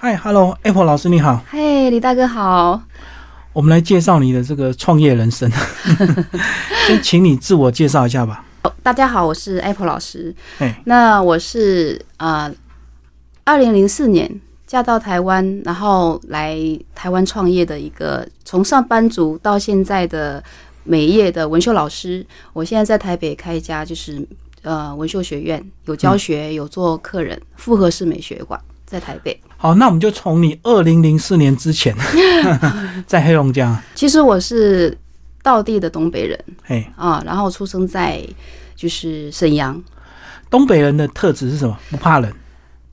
嗨，Hello，Apple 老师你好，嘿，李大哥好。我们来介绍你的这个创业人生，先请你自我介绍一下吧。大家好，我是 Apple 老师。哎，那我是呃，二零零四年嫁到台湾，然后来台湾创业的一个从上班族到现在的美业的文秀老师。我现在在台北开一家就是呃文秀学院，有教学，有做客人，复合式美学馆在台北。好，那我们就从你二零零四年之前，在黑龙江。其实我是道地的东北人，嘿啊，然后出生在就是沈阳。东北人的特质是什么？不怕冷。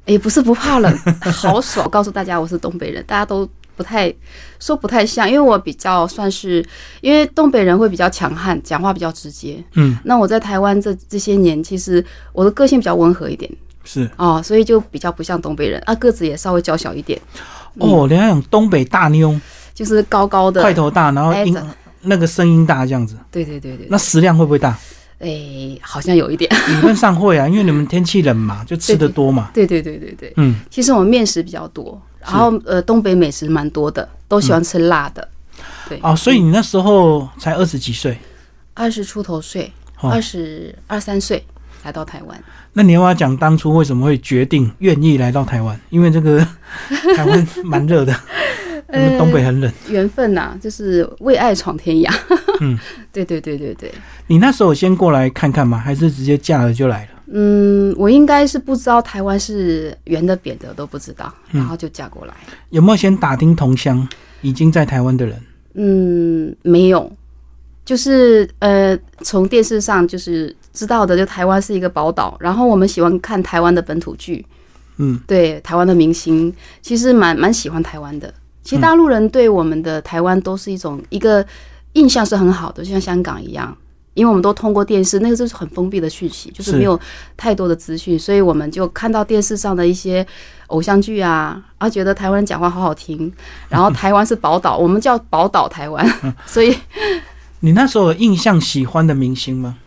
哎，不是不怕冷，好爽！告诉大家，我是东北人，大家都不太说不太像，因为我比较算是，因为东北人会比较强悍，讲话比较直接。嗯，那我在台湾这这些年，其实我的个性比较温和一点。是哦，所以就比较不像东北人啊，个子也稍微娇小一点。哦，人家讲东北大妞，就是高高的，块头大，然后音那个声音大这样子。对对对对。那食量会不会大？哎，好像有一点。理论上会啊，因为你们天气冷嘛，就吃的多嘛。对对对对对。嗯，其实我们面食比较多，然后呃，东北美食蛮多的，都喜欢吃辣的。对。哦，所以你那时候才二十几岁？二十出头岁，二十二三岁来到台湾。那你要不要讲当初为什么会决定愿意来到台湾？因为这个 台湾蛮热的，我们东北很冷。缘分呐，就是为爱闯天涯。嗯，对对对对对。你那时候先过来看看吗？还是直接嫁了就来了？嗯，我应该是不知道台湾是圆的扁的都不知道，然后就嫁过来。有没有先打听同乡已经在台湾的人？嗯，没有。就是呃，从电视上就是知道的，就台湾是一个宝岛，然后我们喜欢看台湾的本土剧，嗯，对，台湾的明星其实蛮蛮喜欢台湾的。其实大陆人对我们的台湾都是一种一个印象是很好的，就像香港一样，因为我们都通过电视，那个就是很封闭的讯息，就是没有太多的资讯，所以我们就看到电视上的一些偶像剧啊，啊，觉得台湾人讲话好好听，然后台湾是宝岛，我们叫宝岛台湾，所以。你那时候有印象喜欢的明星吗？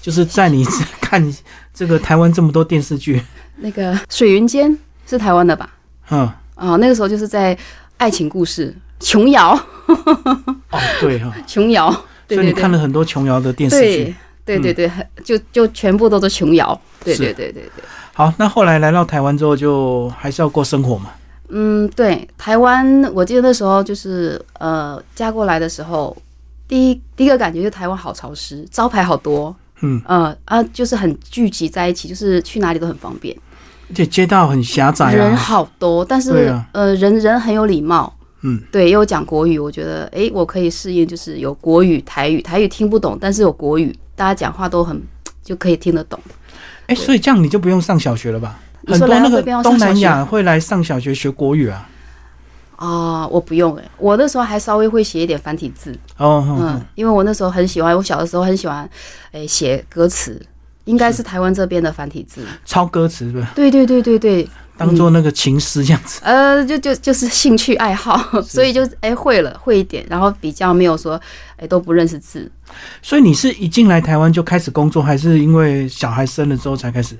就是在你看这个台湾这么多电视剧，那个水云间是台湾的吧？嗯，啊，那个时候就是在爱情故事，琼瑶。哦，对哈，琼瑶。所以你看了很多琼瑶的电视剧，对对对，就就全部都是琼瑶。对对对对对。好，那后来来到台湾之后，就还是要过生活嘛？嗯，对，台湾，我记得那时候就是呃，嫁过来的时候。第一第一个感觉就台湾好潮湿，招牌好多，嗯。呃啊，就是很聚集在一起，就是去哪里都很方便，而且街道很狭窄，人好多，但是呃人人很有礼貌，嗯，对，又讲国语，我觉得哎，我可以适应，就是有国语、台语，台语听不懂，但是有国语，大家讲话都很就可以听得懂，哎，所以这样你就不用上小学了吧？很多那个东南亚会来上小学学国语啊。啊，我不用哎，我那时候还稍微会写一点繁体字哦，嗯，因为我那时候很喜欢，我小的时候很喜欢，哎，写歌词，应该是台湾这边的繁体字，抄歌词是吧？对对对对对，当做那个情诗这样子。呃，就就就是兴趣爱好，所以就哎会了会一点，然后比较没有说哎都不认识字。所以你是一进来台湾就开始工作，还是因为小孩生了之后才开始？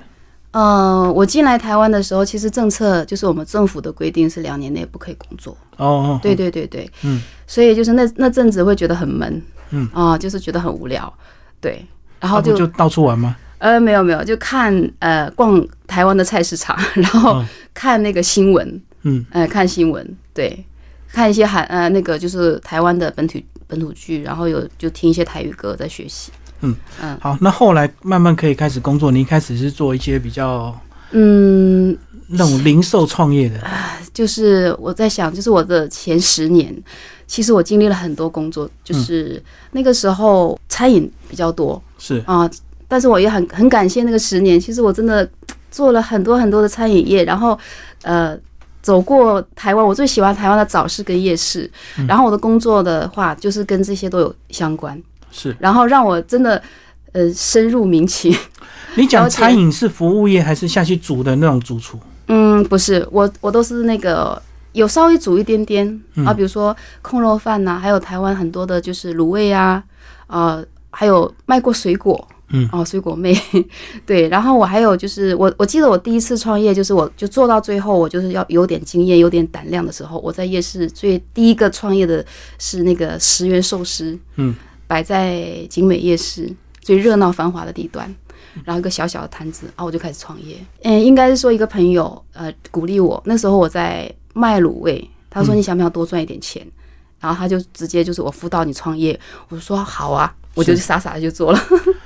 嗯，我进来台湾的时候，其实政策就是我们政府的规定是两年内不可以工作。哦，对对对对，嗯，所以就是那那阵子会觉得很闷，嗯。啊，就是觉得很无聊，对，然后就就到处玩吗？呃，没有没有，就看呃逛台湾的菜市场，然后看那个新闻，嗯，呃看新闻，对，看一些韩呃那个就是台湾的本土本土剧，然后有就听一些台语歌在学习。嗯。嗯，好，那后来慢慢可以开始工作。你一开始是做一些比较嗯那种零售创业的，就是我在想，就是我的前十年，其实我经历了很多工作，就是那个时候餐饮比较多，是。啊，但是我也很很感谢那个十年，其实我真的做了很多很多的餐饮业，然后呃走过台湾，我最喜欢台湾的早市跟夜市，然后我的工作的话就是跟这些都有相关。是，然后让我真的，呃，深入民情。你讲餐饮是服务业还是下去煮的那种主厨？嗯，不是，我我都是那个有稍微煮一点点啊，比如说空肉饭呐，还有台湾很多的就是卤味啊，呃，还有卖过水果，嗯，哦，水果妹，对。然后我还有就是我我记得我第一次创业，就是我就做到最后，我就是要有点经验、有点胆量的时候，我在夜市最第一个创业的是那个十元寿司，嗯，摆在景美夜市最热闹繁华的地段。然后一个小小的摊子，啊，我就开始创业。嗯，应该是说一个朋友呃鼓励我，那时候我在卖卤味，他说你想不想多赚一点钱？然后他就直接就是我辅导你创业，我说好啊，我就傻傻的就做了。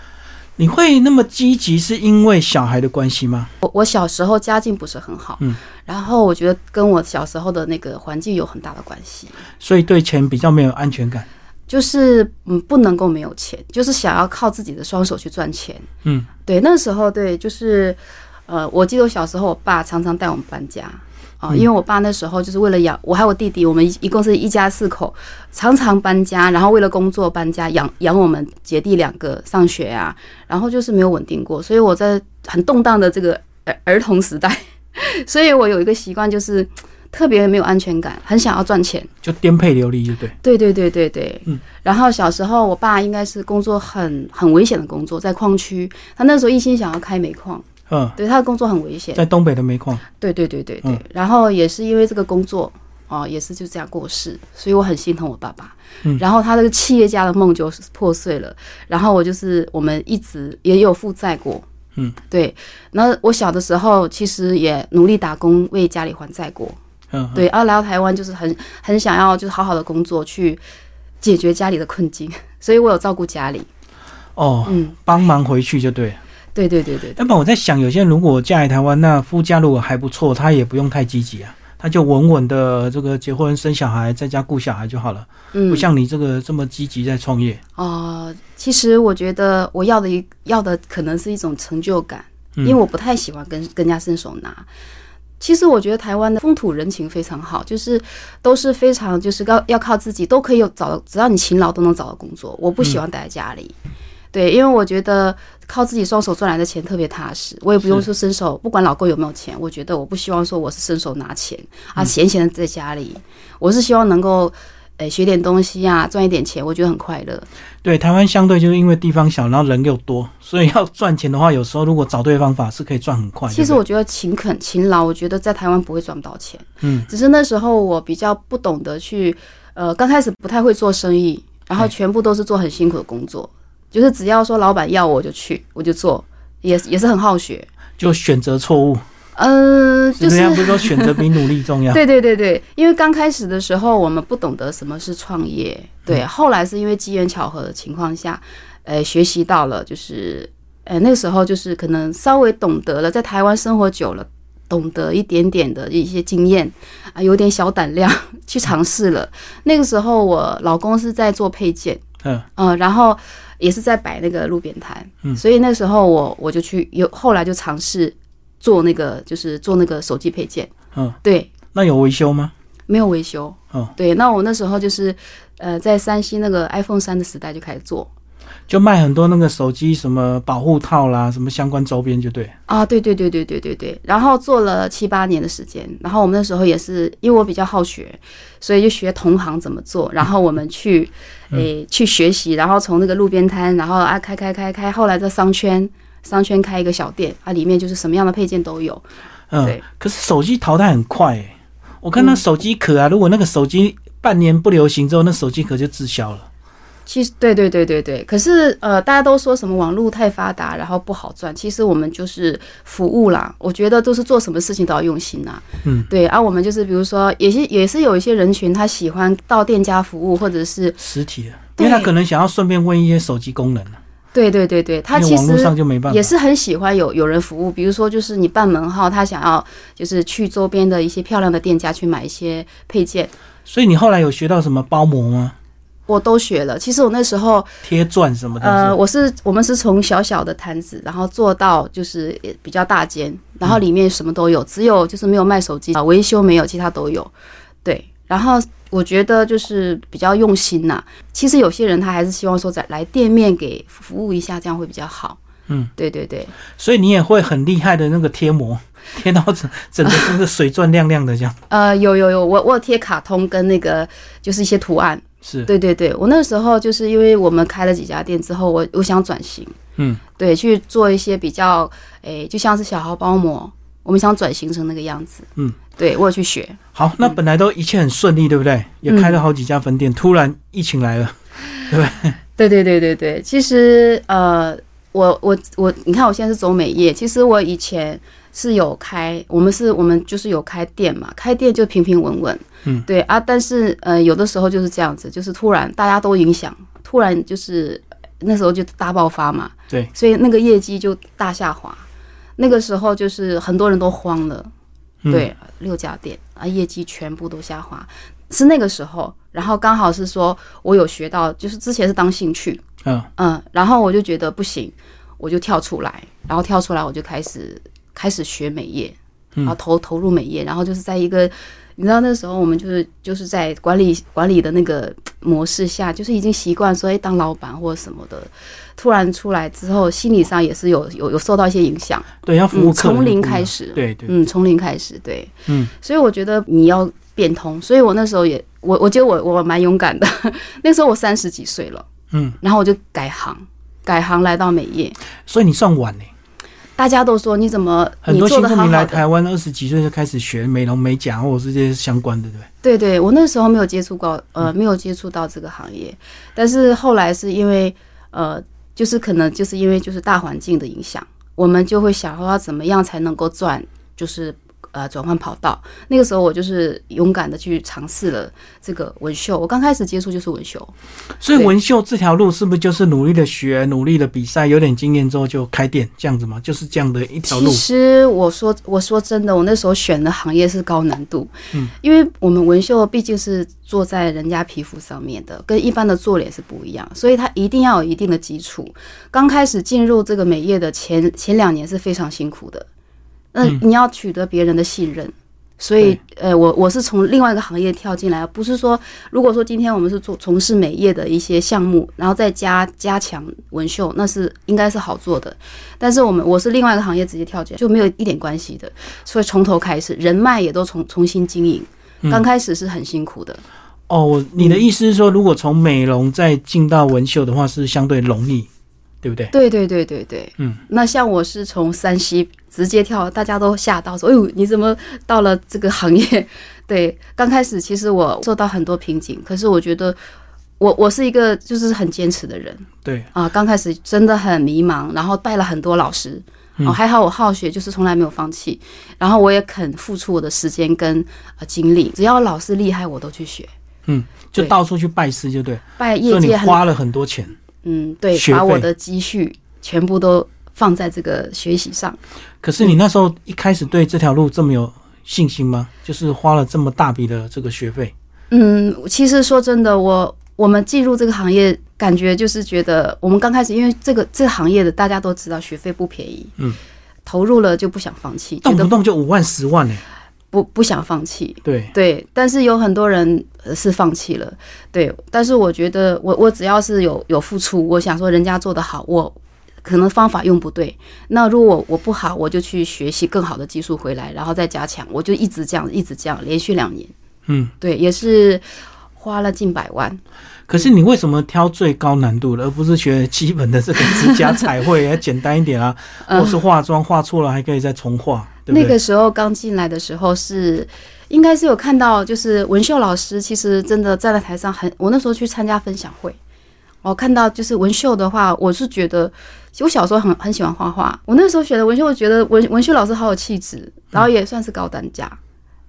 你会那么积极，是因为小孩的关系吗？我我小时候家境不是很好，嗯，然后我觉得跟我小时候的那个环境有很大的关系，所以对钱比较没有安全感。就是嗯不能够没有钱，就是想要靠自己的双手去赚钱。嗯，对，那时候对，就是呃，我记得我小时候，我爸常常带我们搬家啊、嗯因为我爸那时候就是为了养我还有我弟弟，我们一一共是一家四口，常常搬家，然后为了工作搬家，养养我们姐弟两个上学啊，然后就是没有稳定过，所以我在很动荡的这个儿儿童时代，所以我有一个习惯就是。特别没有安全感，很想要赚钱。就颠沛流离，就对。对对对对对，嗯。然后小时候，我爸应该是工作很很危险的工作，在矿区。他那时候一心想要开煤矿，嗯，对他的工作很危险。在东北的煤矿。对对对对对。嗯然后也是因为这个工作，哦，也是就这样过世，所以我很心疼我爸爸。嗯然后他这个企业家的梦就是破碎了。然后我就是我们一直也有负债过。嗯，对。那我小的时候其实也努力打工为家里还债过。嗯，对，然后来到台湾就是很很想要就是好好的工作去解决家里的困境，所以我有照顾家里。哦，嗯，帮忙回去就对了。对对对对，要不然我在想，有些人如果嫁来台湾，那夫家如果还不错，他也不用太积极啊，他就稳稳的这个结婚生小孩，在家顾小孩就好了，嗯，不像你这个这么积极在创业。哦、其实我觉得我要的一要的可能是一种成就感，嗯因为我不太喜欢跟跟人家伸手拿。其实我觉得台湾的风土人情非常好，就是都是非常就是要要靠自己，都可以有找到，只要你勤劳都能找到工作。我不喜欢待在家里，对，因为我觉得靠自己双手赚来的钱特别踏实，我也不用说伸手，不管老公有没有钱，我觉得我不希望说我是伸手拿钱啊，闲闲的在家里，我是希望能够。诶，学点东西啊，赚一点钱，我觉得很快乐。对，台湾相对就是因为地方小，然后人又多，所以要赚钱的话，有时候如果找对方法是可以赚很快。其实我觉得勤恳、勤劳，我觉得在台湾不会赚不到钱。嗯，只是那时候我比较不懂得去，呃，刚开始不太会做生意，然后哎全部都是做很辛苦的工作，就是只要说老板要我就去，我就做，也也是很好学。就选择错误，嗯、就是人家不是说选择比努力重要？对对对对，因为刚开始的时候我们不懂得什么是创业，对，后来是因为机缘巧合的情况下，呃，学习到了，就是呃那个时候就是可能稍微懂得了，在台湾生活久了，懂得一点点的一些经验啊，有点小胆量 去尝试了。那个时候我老公是在做配件，嗯，呃，然后也是在摆那个路边摊，嗯。所以那时候我我就去有后来就尝试做那个就是做那个手机配件，嗯，对。那有维修吗？没有维修。嗯，对，那我那时候就是，呃，在山西那个 iPhone 三的时代就开始做就卖很多那个手机什么保护套啦，什么相关周边就对。啊，对对对对对对对，然后做了七八年的时间，然后我们那时候也是，因为我比较好学，所以就学同行怎么做，然后我们去，诶、去学习，然后从那个路边摊，然后啊开开开开，后来在商圈。商圈开一个小店啊，里面就是什么样的配件都有。嗯对，可是手机淘汰很快诶、我看那嗯手机壳啊，如果那个手机半年不流行之后，那手机壳就滞销了。其实，对对对对对，可是呃，大家都说什么网络太发达，然后不好赚。其实我们就是服务啦，我觉得都是做什么事情都要用心呐。嗯，对啊，我们就是比如说，也是也是有一些人群，他喜欢到店家服务，或者是实体的，因为他可能想要顺便问一些手机功能啊对对对对，他其实。也是很喜欢有有人服务，比如说就是你办门号，他想要就是去周边的一些漂亮的店家去买一些配件，所以你后来有学到什么包膜吗？我都学了。其实我那时候贴钻什么的？呃，我是我们是从小小的摊子，然后做到就是呃比较大间，然后里面什么都有，只有就是没有卖手机啊，维修没有，其他都有。对，然后我觉得就是比较用心呐、其实有些人他还是希望说在来店面给服务一下，这样会比较好。嗯，对对对，所以你也会很厉害的那个贴膜，贴到整整个这个水钻亮亮的这样。呃，有有有，我我有贴卡通跟那个就是一些图案。是，对对对，我那时候就是因为我们开了几家店之后，我我想转型，嗯，对，去做一些比较，诶，就像是小号包膜，我们想转型成那个样子。嗯，对我有去学。好，那本来都一切很顺利，对不对？也开了好几家分店，突然疫情来了，对不对？对对对对对，其实呃，我我我，你看我现在是走美业，其实我以前是有开，我们是我们就是有开店嘛，开店就平平稳稳，嗯，对啊，但是呃，有的时候就是这样子，就是突然大家都影响，突然就是那时候就大爆发嘛，对，所以那个业绩就大下滑，那个时候就是很多人都慌了，嗯对，六家店啊，业绩全部都下滑，是那个时候，然后刚好是说我有学到，就是之前是当兴趣，嗯嗯，然后我就觉得不行，我就跳出来，然后跳出来我就开始开始学美业，然后投投入美业，然后就是在一个。你知道那时候我们就是就是在管理管理的那个模式下，就是已经习惯说，哎，当老板或者什么的，突然出来之后，心理上也是有有有受到一些影响。对，要服务嗯，从零开始，对对，嗯，从零开始，对，嗯，所以我觉得你要变通，所以我那时候也，我我觉得我我蛮勇敢的，那时候我三十几岁了，嗯，然后我就改行，改行来到美业，所以你算晚呢。大家都说你怎么很多新住民来台湾，二十几岁就开始学美容美甲或者是这些相关的，对。不对？对对，我那时候没有接触过，呃，没有接触到这个行业，但是后来是因为呃，就是可能就是因为就是大环境的影响，我们就会想说怎么样才能够赚，就是呃转换跑道。那个时候我就是勇敢的去尝试了这个纹绣，我刚开始接触就是纹绣，所以纹绣这条路是不是就是努力的学、努力的比赛，有点经验之后就开店这样子吗？就是这样的一条路其。实我说我说真的，我那时候选的行业是高难度，嗯，因为我们纹绣毕竟是做在人家皮肤上面的，跟一般的做脸是不一样，所以它一定要有一定的基础。刚开始进入这个美业的前前两年是非常辛苦的，那嗯你要取得别人的信任。所以，呃，我我是从另外一个行业跳进来，不是说，如果说今天我们是做从事美业的一些项目，然后再加加强纹绣，那是应该是好做的。但是我们我是另外一个行业直接跳进来，就没有一点关系的，所以从头开始，人脉也都重重新经营。嗯刚开始是很辛苦的，哦，我你的意思是说，如果从美容再进到纹绣的话，是相对容易，对不对？对对对对对。嗯，那像我是从山西直接跳，大家都吓到说：“哎呦，你怎么到了这个行业？”对，刚开始其实我受到很多瓶颈，可是我觉得我 我是一个就是很坚持的人对，啊。刚开始真的很迷茫，然后拜了很多老师。哦，还好我好学，就是从来没有放弃，然后我也肯付出我的时间跟呃精力，只要老师厉害，我都去学。嗯就到处去拜师，就对。拜业界很花了很多钱，嗯，对，把我的积蓄全部都放在这个学习上。可是你那时候一开始对这条路这么有信心吗？就是花了这么大笔的这个学费，嗯，其实说真的，我我们进入这个行业，感觉就是觉得我们刚开始，因为这个这个行业的大家都知道学费不便宜，嗯，投入了就不想放弃，动不动就五万、十万呢、不不想放弃。对，对，但是有很多人呃是放弃了，对，但是我觉得我我只要是有有付出，我想说人家做得好，我可能方法用不对，那如果我我不好，我就去学习更好的技术回来，然后再加强，我就一直这样一直这样，连续两年，嗯。对，也是花了近百万。可是你为什么挑最高难度的，而不是学基本的这个 指甲彩绘，要简单一点啊？嗯或是化妆画错了还可以再重画，对对？那个时候刚进来的时候是，应该是有看到，就是文秀老师其实真的站在台上很，我那时候去参加分享会，我看到就是文秀的话，我是觉得，其实我小时候很很喜欢画画，我那时候选的文秀，我觉得文文秀老师好有气质，然后也算是高单价，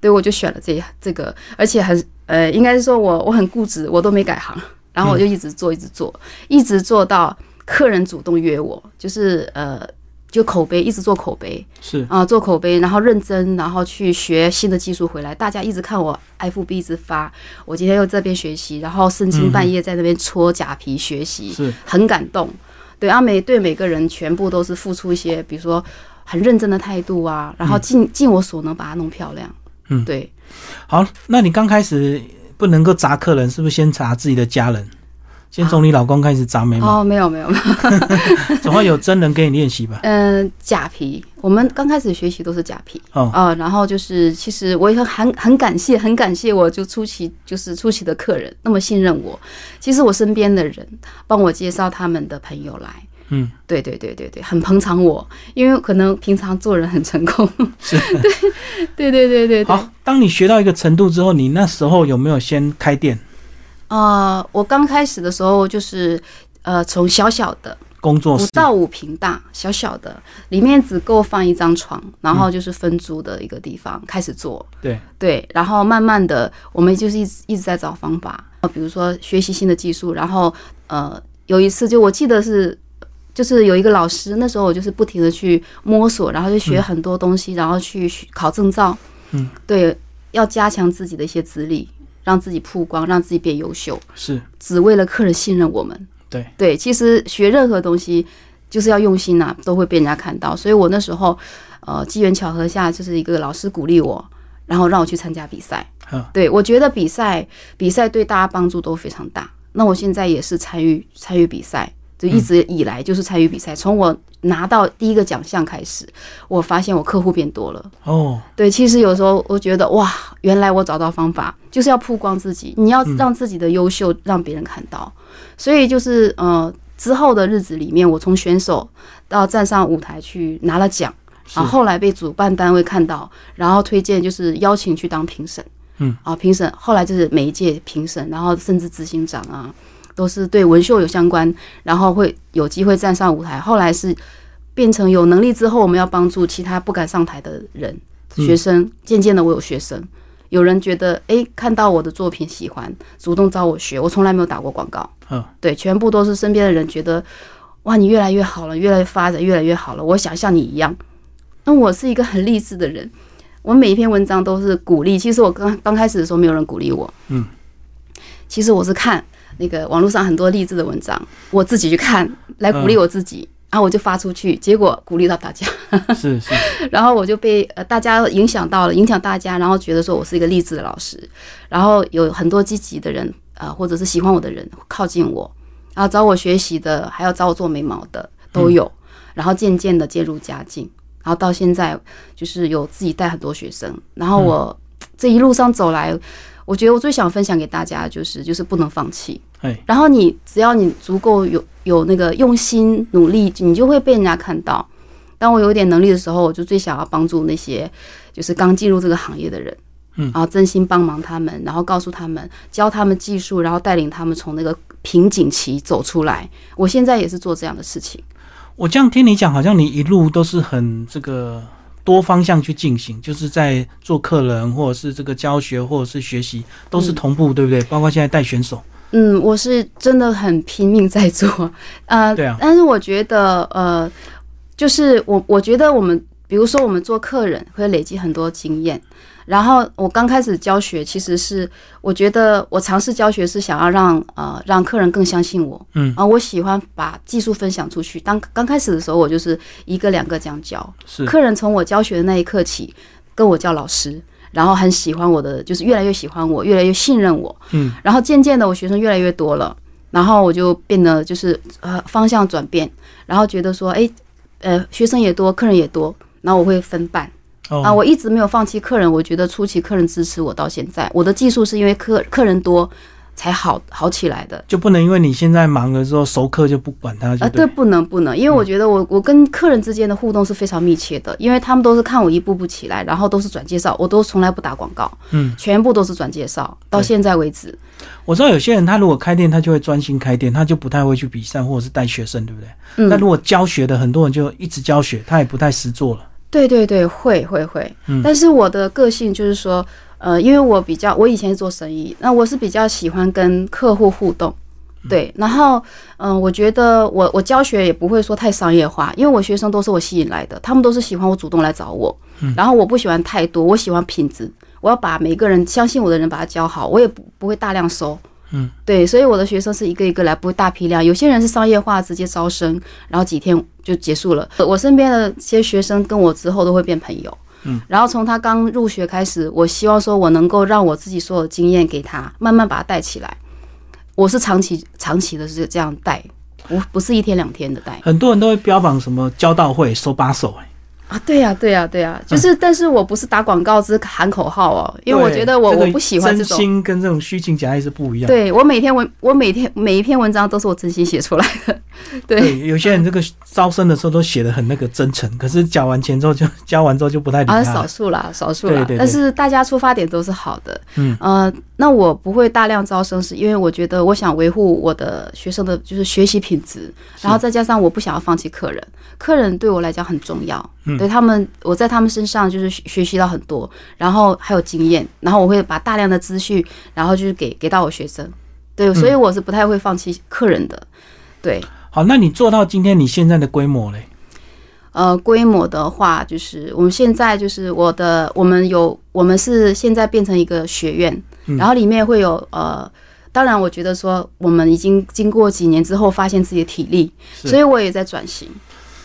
对我就选了这这个，而且很呃，应该是说我我很固执，我都没改行，然后我就一直做一直做，一直做到客人主动约我，就是呃。就口碑一直做口碑，是啊、做口碑，然后认真，然后去学新的技术回来。大家一直看我 FB 一直发，我今天又这边学习，然后深更半夜在那边搓假皮学习，是，很感动。对啊，每对每个人全部都是付出一些，比如说很认真的态度啊，然后尽尽我所能把它弄漂亮。嗯对，好。那你刚开始不能够砸客人，是不是先砸自己的家人？先从你老公开始砸眉毛，哦，没有没有没有，总会有真人给你练习吧？嗯、假皮，我们刚开始学习都是假皮。哦，啊、然后就是，其实我也很很很感谢，很感谢我就初期就是初期的客人那么信任我。其实我身边的人帮我介绍他们的朋友来，嗯，对对对对对，很捧场我，因为可能平常做人很成功。是，对对对对对。好，当你学到一个程度之后，你那时候有没有先开店？呃，我刚开始的时候就是呃，从小小的工作室，到五平大，小小的，里面只够放一张床，然后就是分租的一个地方开始做。对，对，然后慢慢的，我们就是一直一直在找方法，呃比如说学习新的技术，然后呃，有一次就我记得是。就是有一个老师，那时候我就是不停的去摸索，然后就学很多东西，然后去考证照。嗯，对，要加强自己的一些资历，让自己曝光，让自己变优秀，是，只为了客人信任我们。对，对，其实学任何东西就是要用心呐、都会被人家看到。所以我那时候，呃，机缘巧合下，就是一个老师鼓励我，然后让我去参加比赛。嗯对我觉得比赛比赛对大家帮助都非常大。那我现在也是参与参与比赛，就一直以来就是参与比赛。从我拿到第一个奖项开始，我发现我客户变多了。哦，对，其实有时候我觉得哇，原来我找到方法，就是要曝光自己，你要让自己的优秀让别人看到。所以就是呃，之后的日子里面，我从选手到站上舞台去拿了奖，然后后来被主办单位看到，然后推荐就是邀请去当评审。嗯，啊，评审后来就是每一届评审，然后甚至执行长啊，都是对文秀有相关，然后会有机会站上舞台。后来是变成有能力之后，我们要帮助其他不敢上台的人，嗯学生。渐渐的，我有学生，有人觉得诶，看到我的作品喜欢，主动找我学。我从来没有打过广告，嗯，对，全部都是身边的人觉得，哇，你越来越好了，越来越发展，越来越好了。我想像你一样。那我是一个很励志的人，我每一篇文章都是鼓励。其实我刚刚开始的时候，没有人鼓励我，嗯，其实我是看那个网络上很多励志的文章，我自己去看来鼓励我自己。然后我就发出去，结果鼓励到大家，是 是，然后我就被呃大家影响到了，影响大家，然后觉得说我是一个励志的老师，然后有很多积极的人呃或者是喜欢我的人靠近我，然后找我学习的，还要找我做眉毛的都有，然后渐渐的渐入佳境，然后到现在就是有自己带很多学生，然后我这一路上走来，我觉得我最想分享给大家就是就是不能放弃，哎，然后你只要你足够有有那个用心努力，你就会被人家看到。当我有点能力的时候，我就最想要帮助那些就是刚进入这个行业的人，嗯然后真心帮忙他们，然后告诉他们，教他们技术，然后带领他们从那个瓶颈期走出来。我现在也是做这样的事情。我这样听你讲，好像你一路都是很这个多方向去进行，就是在做客人，或者是这个教学，或者是学习，都是同步，对不对？包括现在带选手，嗯，我是真的很拼命在做，呃，对啊。但是我觉得，呃，就是我我觉得我们，比如说我们做客人会累积很多经验，然后我刚开始教学，其实是我觉得我尝试教学是想要让呃让客人更相信我，嗯。啊、我喜欢把技术分享出去。当刚开始的时候，我就是一个两个这样教，是。客人从我教学的那一刻起跟我叫老师，然后很喜欢我的，就是越来越喜欢我，越来越信任我。嗯，然后渐渐的，我学生越来越多了，然后我就变得就是呃方向转变，然后觉得说，哎，呃，学生也多，客人也多，然后我会分半。哦，啊，我一直没有放弃客人，我觉得初期客人支持我到现在，我的技术是因为客客人多才好好起来的。就不能因为你现在忙了之后熟客就不管他，啊，就对，不能不能，因为我觉得我我跟客人之间的互动是非常密切的，因为他们都是看我一步步起来，然后都是转介绍，我都从来不打广告，嗯，全部都是转介绍，到现在为止。我知道有些人他如果开店，他就会专心开店，他就不太会去比赛或者是带学生，对不对？嗯那，如果教学的很多人就一直教学，他也不太实做了。对对对，会会会。嗯但是我的个性就是说，呃，因为我比较，我以前是做生意，那我是比较喜欢跟客户互动。对，然后，嗯、我觉得我我教学也不会说太商业化，因为我学生都是我吸引来的，他们都是喜欢我主动来找我，然后我不喜欢太多，我喜欢品质，我要把每一个人相信我的人把他教好，我也不不会大量收，嗯，对，所以我的学生是一个一个来，不会大批量，有些人是商业化，直接招生，然后几天就结束了。我身边的这些学生跟我之后都会变朋友。嗯，然后从他刚入学开始，我希望说我能够让我自己所有的经验给他，慢慢把他带起来。我是长期长期的是这样带，不不是一天两天的带。很多人都会标榜什么教到会手把手、哎，啊，对呀、对呀、对呀、就是，但是我不是打广告，只是喊口号哦，因为我觉得我、这个我不喜欢这种真种。心跟这种虚情假意是不一样。对我每天文，我每天每一篇文章都是我真心写出来的。对，对，有些人这个招生的时候都写的很那个真诚，可是缴完钱之后就交完之后就不太理啊。少数啦，少数啦。对对对但是大家出发点都是好的。嗯，呃，那我不会大量招生，是因为我觉得我想维护我的学生的就是学习品质，然后再加上我不想要放弃客人，客人对我来讲很重要。嗯对他们，我在他们身上就是学学习到很多，然后还有经验，然后我会把大量的资讯，然后就是给给到我学生。对，所以嗯我是不太会放弃客人的。对，好，那你做到今天你现在的规模嘞？呃，规模的话，就是我们现在就是我的，我们有，我们是现在变成一个学院，嗯然后里面会有呃，当然我觉得说我们已经经过几年之后，发现自己的体力，所以我也在转型。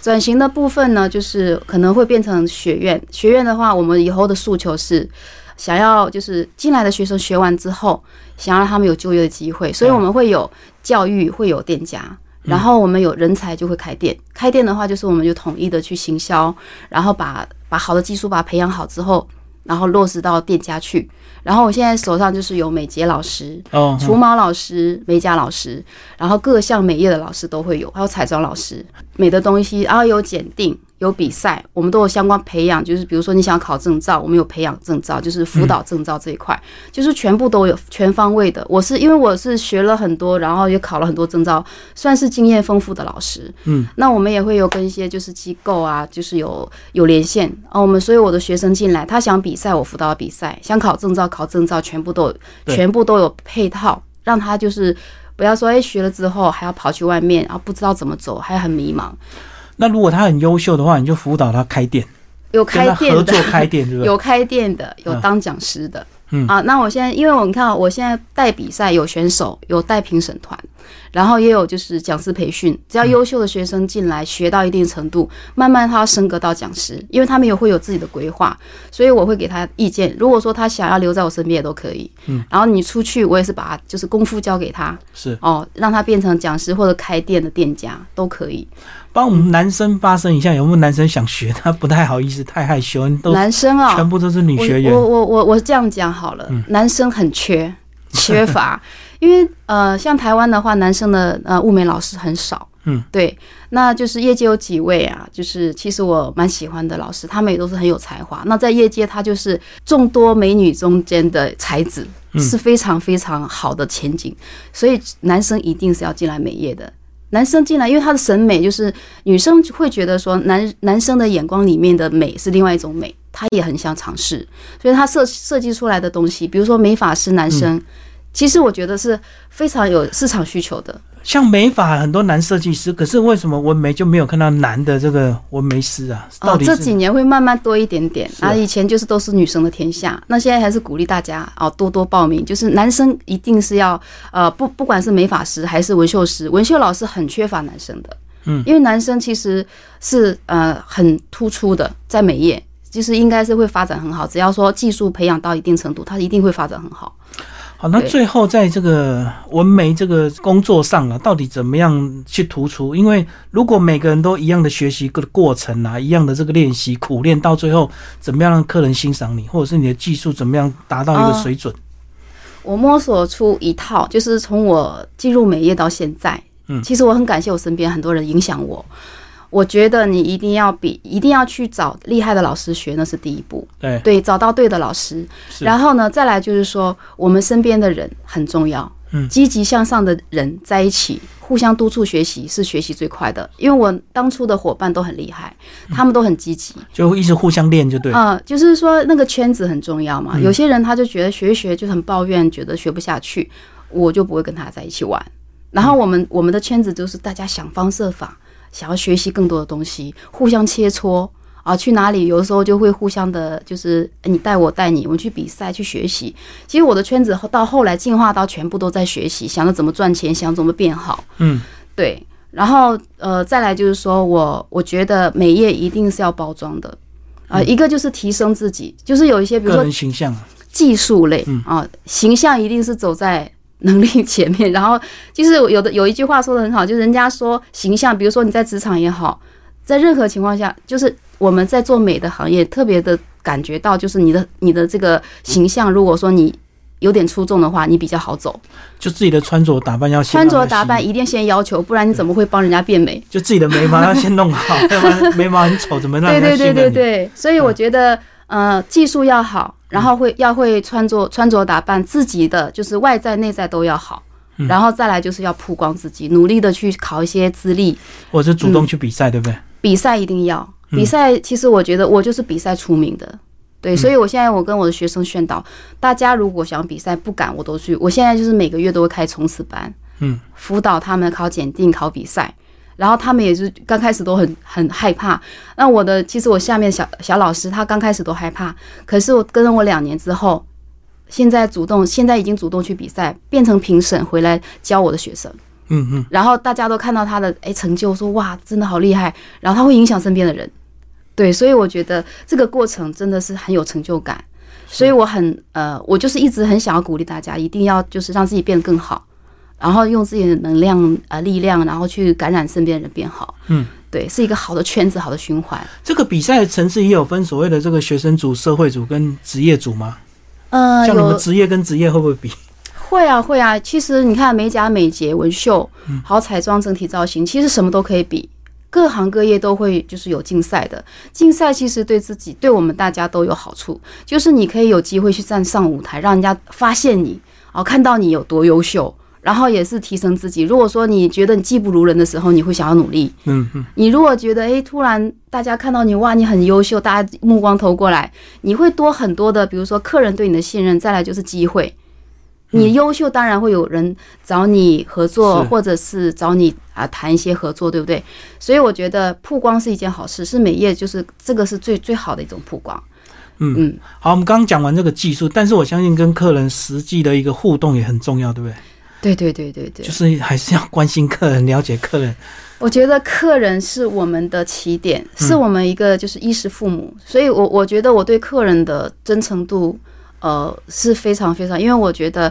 转型的部分呢，就是可能会变成学院。学院的话，我们以后的诉求是想要就是进来的学生学完之后，想要让他们有就业的机会，所以我们会有教育，会有店家。然后我们有人才就会开店，开店的话就是我们就统一的去行销，然后把把好的技术把它培养好之后，然后落实到店家去。然后我现在手上就是有美睫老师、哦，除毛老师、美甲老师，然后各项美业的老师都会有，还有彩妆老师，美的东西，然后有检定、有比赛，我们都有相关培养。就是比如说你想考证照，我们有培养证照，就是辅导证照这一块，就是全部都有全方位的。我是因为我是学了很多，然后也考了很多证照，算是经验丰富的老师。嗯，那我们也会有跟一些就是机构啊，就是有有连线啊。我们所有我的学生进来，他想比赛，我辅导比赛；想考证照，考证照，全部都有，全部都有配套，让他就是不要说哎学了之后还要跑去外面，然后不知道怎么走，还很迷茫。那如果他很优秀的话，你就辅导他开店，有开店的合作，开店？有开店的，有嗯当讲师的。嗯啊，那我现在因为我你看，我现在带比赛有选手，有带评审团，然后也有就是讲师培训。只要优秀的学生进来学到一定程度，慢慢他要升格到讲师，因为他们也会有自己的规划，所以我会给他意见。如果说他想要留在我身边也都可以。嗯，然后你出去，我也是把就是功夫交给他是哦，让他变成讲师或者开店的店家都可以。帮我们男生发声一下，有没有男生想学？他不太好意思，太害羞，都男生啊、全部都是女学员我。我我我我这样讲好了，嗯男生很缺 缺乏，因为呃，像台湾的话，男生的呃物美老师很少。嗯，对，那就是业界有几位啊，就是其实我蛮喜欢的老师，他们也都是很有才华。那在业界，他就是众多美女中间的才子，嗯是非常非常好的前景。所以男生一定是要进来美业的。男生进来，因为他的审美就是女生会觉得说男男生的眼光里面的美是另外一种美，他也很想尝试，所以他设设计出来的东西，比如说美发师男生，其实我觉得是非常有市场需求的。像美发很多男设计师，可是为什么纹眉就没有看到男的这个纹眉师啊？到哦，底这几年会慢慢多一点点啊，以前就是都是女生的天下，那现在还是鼓励大家哦多多报名，就是男生一定是要呃不不管是美发师还是纹绣师，纹绣老师很缺乏男生的，嗯因为男生其实是呃很突出的在美业。就是应该是会发展很好，只要说技术培养到一定程度，他一定会发展很好。好，那最后在这个纹眉这个工作上啊，到底怎么样去突出？因为如果每个人都一样的学习个过程啊，一样的这个练习苦练，到最后怎么样让客人欣赏你，或者是你的技术怎么样达到一个水准？我摸索出一套，就是从我进入美业到现在，嗯其实我很感谢我身边很多人影响我。我觉得你一定要比，一定要去找厉害的老师学，那是第一步。对，对，找到对的老师，然后呢，再来就是说，我们身边的人很重要。嗯积极向上的人在一起，互相督促学习是学习最快的。因为我当初的伙伴都很厉害，他们都很积极。就一直互相练就对。啊、就是说那个圈子很重要嘛。嗯有些人他就觉得学一学就很抱怨，觉得学不下去，我就不会跟他在一起玩。然后我们我们的圈子就是大家想方设法想要学习更多的东西，互相切磋。啊，去哪里有的时候就会互相的，就是呃你带我带你，我们去比赛去学习。其实我的圈子到后来进化到全部都在学习，想着怎么赚钱，想怎么变好。嗯，对，然后呃，再来就是说我我觉得美业一定是要包装的。啊、一个就是提升自己，就是有一些比如个说人形象，技术类嗯。啊、形象一定是走在能力前面。然后就是有的有一句话说的很好，就是人家说形象，比如说你在职场也好，在任何情况下，就是我们在做美的行业，特别的感觉到，就是你的你的这个形象，如果说你有点出众的话，你比较好走。就自己的穿着打扮要先穿着打扮一定先要求，不然你怎么会帮人家变美？就自己的眉毛要先弄好，要不然眉毛很丑，怎么让对对对？对对，所以我觉得，呃，技术要好，然后会要会穿着穿着打扮，自己的就是外在内在都要好，嗯然后再来就是要曝光自己，努力的去考一些资历，或者是主动去比赛，对不对？比赛一定要。嗯比赛其实我觉得我就是比赛出名的。对，所以我现在我跟我的学生宣导，大家如果想比赛不敢，我都去。我现在就是每个月都会开冲刺班，嗯，辅导他们考检定、考比赛，然后他们也是刚开始都很很害怕。那我的其实我下面小小老师他刚开始都害怕，可是我跟了我两年之后，现在主动现在已经主动去比赛，变成评审回来教我的学生。嗯嗯，然后大家都看到他的哎成就，说哇，真的好厉害，然后他会影响身边的人，对，所以我觉得这个过程真的是很有成就感，所以我很呃，我就是一直很想要鼓励大家，一定要就是让自己变得更好，然后用自己的能量呃力量，然后去感染身边的人变好，嗯，对，是一个好的圈子，好的循环。这个比赛的层次也有分所谓的这个学生组、社会组跟职业组吗？呃，像你们有职业跟职业会不会比？会啊会啊，其实你看美甲、美睫、纹绣，嗯还有彩妆、整体造型，其实什么都可以比。各行各业都会就是有竞赛的，竞赛其实对自己对我们大家都有好处，就是你可以有机会去站上舞台，让人家发现你，哦，看到你有多优秀，然后也是提升自己。如果说你觉得你技不如人的时候，你会想要努力；嗯嗯，你如果觉得诶，突然大家看到你哇，你很优秀，大家目光投过来，你会多很多的，比如说客人对你的信任，再来就是机会。你优秀，当然会有人找你合作，是或者是找你啊谈一些合作，对不对？所以我觉得曝光是一件好事，是美业就是这个是最最好的一种曝光。嗯嗯，好，我们刚刚讲完这个技术，但是我相信跟客人实际的一个互动也很重要，对不对？对对对对对就，是还是要关心客人，了解客人。我觉得客人是我们的起点，是我们一个就是衣食父母，所以我我觉得我对客人的真诚度，呃是非常非常，因为我觉得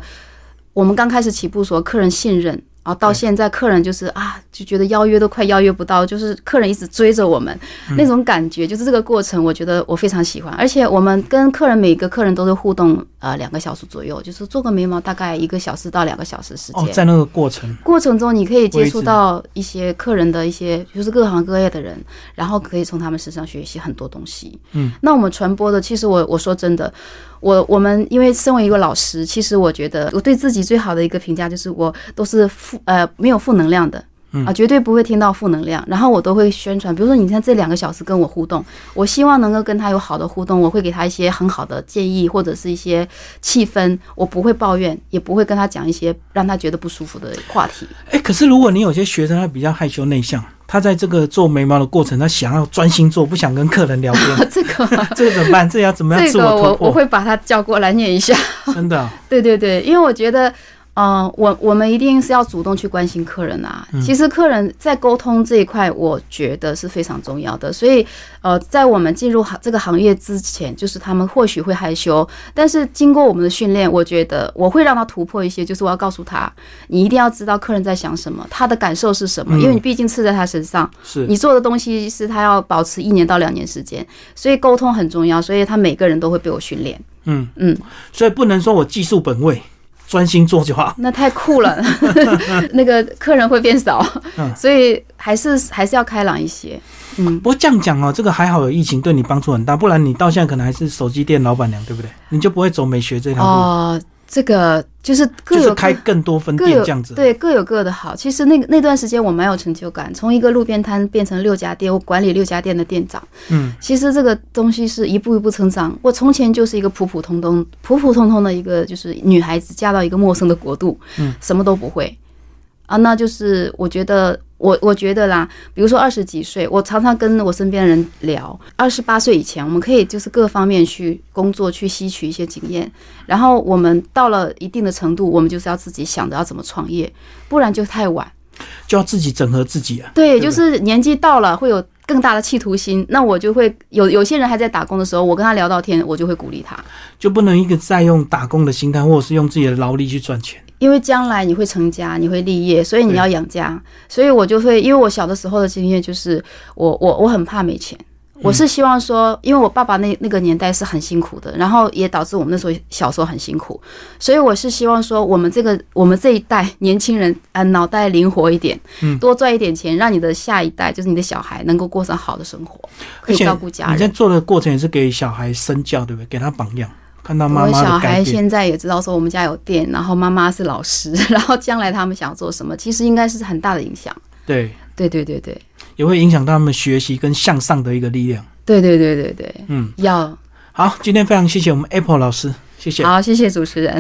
我们刚开始起步时候，客人信任。然后到现在，客人就是啊，就觉得邀约都快邀约不到，就是客人一直追着我们，那种感觉，就是这个过程，我觉得我非常喜欢。而且我们跟客人每个客人都是互动，呃，两个小时左右，就是做个眉毛大概一个小时到两个小时时间。哦，在那个过程，过程中，你可以接触到一些客人的一些，就是各行各业的人，然后可以从他们身上学习很多东西。嗯，那我们传播的，其实我我说真的，我我们因为身为一个老师，其实我觉得我对自己最好的一个评价就是我都是负呃没有负能量的。啊，绝对不会听到负能量。然后我都会宣传，比如说你看这两个小时跟我互动，我希望能够跟他有好的互动，我会给他一些很好的建议或者是一些气氛，我不会抱怨，也不会跟他讲一些让他觉得不舒服的话题。哎，可是如果你有些学生他比较害羞内向，他在这个做眉毛的过程，他想要专心做，不想跟客人聊天，这个 这个怎么办？这要怎么样自这个我我我？会把他叫过来念一下。真的啊，对对对，因为我觉得，呃，我我们一定是要主动去关心客人啊。其实客人在沟通这一块，我觉得是非常重要的。所以，呃，在我们进入行这个行业之前，就是他们或许会害羞，但是经过我们的训练，我觉得我会让他突破一些，就是我要告诉他，你一定要知道客人在想什么，他的感受是什么，因为你毕竟刺在他身上，是你做的东西是他要保持一年到两年时间，所以沟通很重要，所以他每个人都会被我训练。嗯嗯，所以不能说我技术本位，专心做就好。那太酷了，那个客人会变少，嗯所以还是还是要开朗一些。嗯，不过这样讲哦，这个还好有疫情对你帮助很大，不然你到现在可能还是手机店老板娘，对不对？你就不会走美学这条路，哦，这个就是各就是有开更多分各有店这样子。对各有各的好。其实那个那段时间我蛮有成就感，从一个路边摊变成六家店，我管理六家店的店长。嗯，其实这个东西是一步一步成长。我从前就是一个普普通通、普普通通的一个就是女孩子，嫁到一个陌生的国度，嗯，什么都不会啊。那就是我觉得，我我觉得啦，比如说二十几岁，我常常跟我身边人聊，二十八岁以前，我们可以就是各方面去工作，去吸取一些经验。然后我们到了一定的程度，我们就是要自己想着要怎么创业，不然就太晚。就要自己整合自己啊。对，对就是年纪到了会有更大的企图心，那我就会有有些人还在打工的时候，我跟他聊到天，我就会鼓励他，就不能一个再用打工的心态，或者是用自己的劳力去赚钱。因为将来你会成家，你会立业，所以你要养家，所以我就会，因为我小的时候的经验就是，我我我很怕没钱。我是希望说，因为我爸爸那那个年代是很辛苦的，然后也导致我们那时候小时候很辛苦，所以我是希望说，我们这个我们这一代年轻人啊，脑袋灵活一点，嗯多赚一点钱，让你的下一代，就是你的小孩，能够过上好的生活，可以照顾家人。你在做的过程也是给小孩身教，对不对？给他榜样，看到妈我小妈改变。孩现在也知道说我们家有店，然后妈妈是老师，然后将来他们想做什么，其实应该是很大的影响。对，对对对对也会影响到他们学习跟向上的一个力量。对对对对对，嗯，要好，今天非常谢谢我们 Apple 老师，谢谢。好，谢谢主持人。